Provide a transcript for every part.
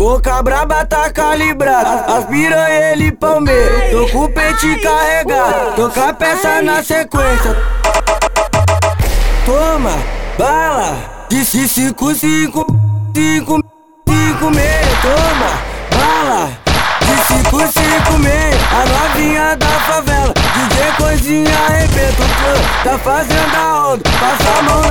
Boca braba tá calibrada, as piranha ele palmeira. Tô com o pente carregado, tô com a peça na sequência. Toma, bala, disse cinco, cinco, cinco, cinco meia. Toma, bala, de cinco, cinco meia. A novinha da favela, DJ Coisinha arrebenta. O tá fazendo a onda, passa a mão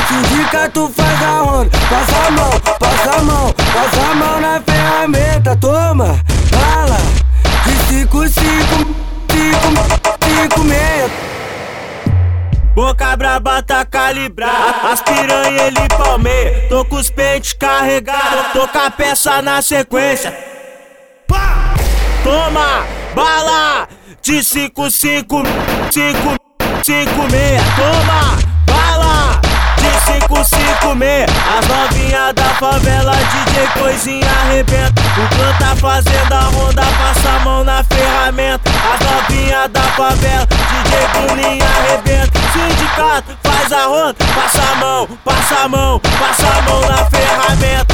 arrebenta. Sindicato faz a onda, passa a mão, passa a mão, passa a mão na ferramenta. Toma, bala, de cinco, cinco cinco, cinco meia. Boca braba tá calibrada, as piranha ele palmeia. Tô com os pentes carregados, tô com a peça na sequência. Toma, bala, de cinco, cinco, cinco, cinco meia. Toma, bala, de cinco, meia. As da favela, DJ Coisinha arrebenta. O clã tá fazendo a ronda, passa a mão na ferramenta. As novinha da favela, DJ Bruninha arrebenta. Sindicato faz a ronda, passa a mão, passa a mão, passa a mão na ferramenta.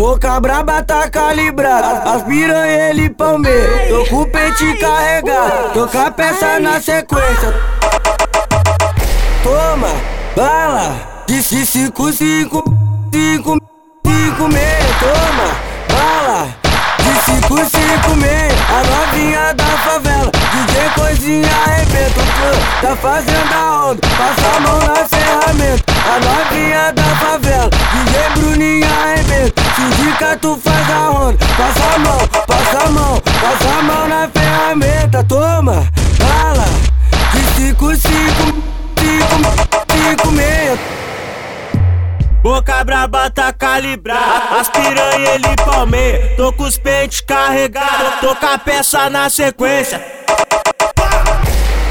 Boca braba tá calibrada, as piranha ele palmeira. Tô com o pente carregado, tô com a peça na sequência. Toma, bala, disse cinco, cinco, cinco, cinco meia. Toma, bala, de cinco, cinco meia. A novinha da favela, DJ Coisinha arrebenta. Tá fazendo a onda, passa a mão na ferramenta. A Boca braba tá calibrada, as piranha ele palmeia. Tô com os pentes carregados, tô com a peça na sequência.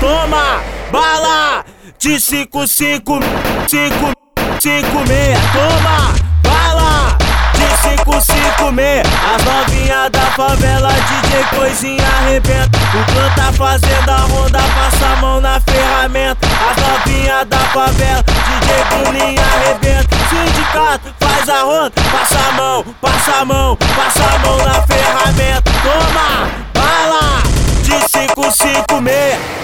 Toma, bala, de cinco, cinco, cinco, cinco meia. Toma, bala, de cinco, cinco meia. As novinha da favela, DJ Coisinha arrebenta. O clã tá fazendo a ronda, passa a mão na ferramenta. As novinha da favela, DJ Bruninha arrebenta. Sindicato faz a ronda, passa a mão, passa a mão, passa a mão na ferramenta. Toma, bala, de cinco, cinco meia.